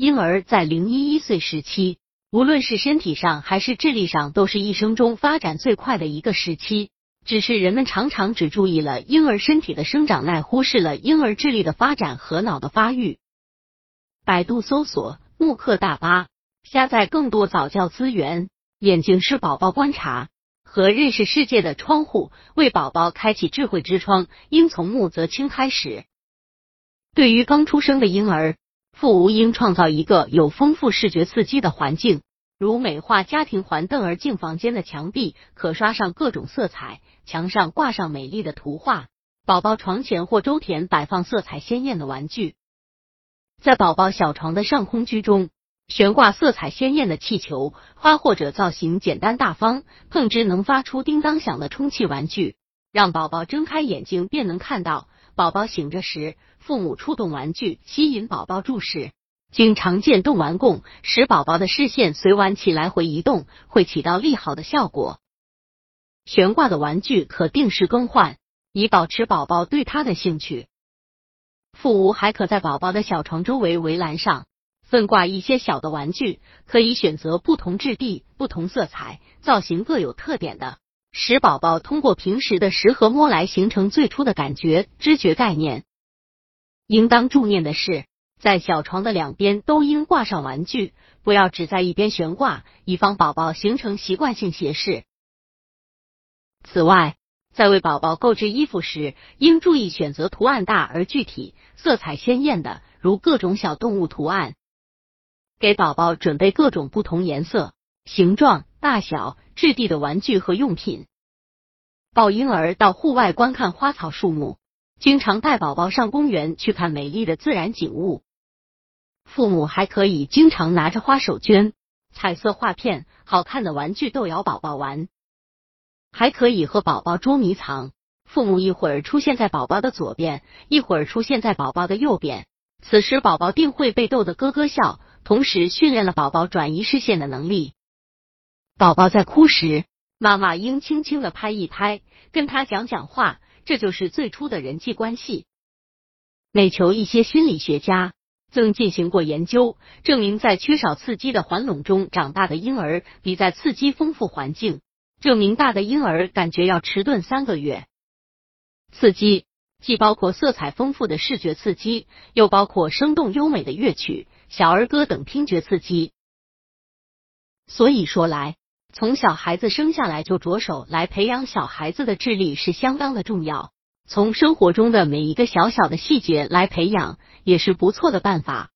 婴儿在零一一岁时期，无论是身体上还是智力上，都是一生中发展最快的一个时期。只是人们常常只注意了婴儿身体的生长，乃忽视了婴儿智力的发展和脑的发育。百度搜索慕课大巴，下载更多早教资源。眼睛是宝宝观察和认识世界的窗户，为宝宝开启智慧之窗，应从穆泽清开始。对于刚出生的婴儿。父母应创造一个有丰富视觉刺激的环境，如美化家庭环凳儿镜房间的墙壁可刷上各种色彩，墙上挂上美丽的图画，宝宝床前或周田摆放色彩鲜艳的玩具，在宝宝小床的上空居中悬挂色彩鲜艳的气球、花或者造型简单大方、碰之能发出叮当响的充气玩具，让宝宝睁开眼睛便能看到。宝宝醒着时。父母触动玩具，吸引宝宝注视。经常见动玩供，使宝宝的视线随玩起来回移动，会起到利好的效果。悬挂的玩具可定时更换，以保持宝宝对它的兴趣。父母还可在宝宝的小床周围围栏上分挂一些小的玩具，可以选择不同质地、不同色彩、造型各有特点的，使宝宝通过平时的食和摸来形成最初的感觉、知觉概念。应当注念的是，在小床的两边都应挂上玩具，不要只在一边悬挂，以防宝宝形成习惯性斜视。此外，在为宝宝购置衣服时，应注意选择图案大而具体、色彩鲜艳的，如各种小动物图案。给宝宝准备各种不同颜色、形状、大小、质地的玩具和用品。抱婴儿到户外观看花草树木。经常带宝宝上公园去看美丽的自然景物，父母还可以经常拿着花手绢、彩色画片、好看的玩具逗摇宝宝玩，还可以和宝宝捉迷藏。父母一会儿出现在宝宝的左边，一会儿出现在宝宝的右边，此时宝宝定会被逗得咯咯笑，同时训练了宝宝转移视线的能力。宝宝在哭时，妈妈应轻轻的拍一拍，跟他讲讲话。这就是最初的人际关系。美球一些心理学家曾进行过研究，证明在缺少刺激的环笼中长大的婴儿，比在刺激丰富环境证明大的婴儿感觉要迟钝三个月。刺激既包括色彩丰富的视觉刺激，又包括生动优美的乐曲、小儿歌等听觉刺激。所以说来。从小孩子生下来就着手来培养小孩子的智力是相当的重要，从生活中的每一个小小的细节来培养也是不错的办法。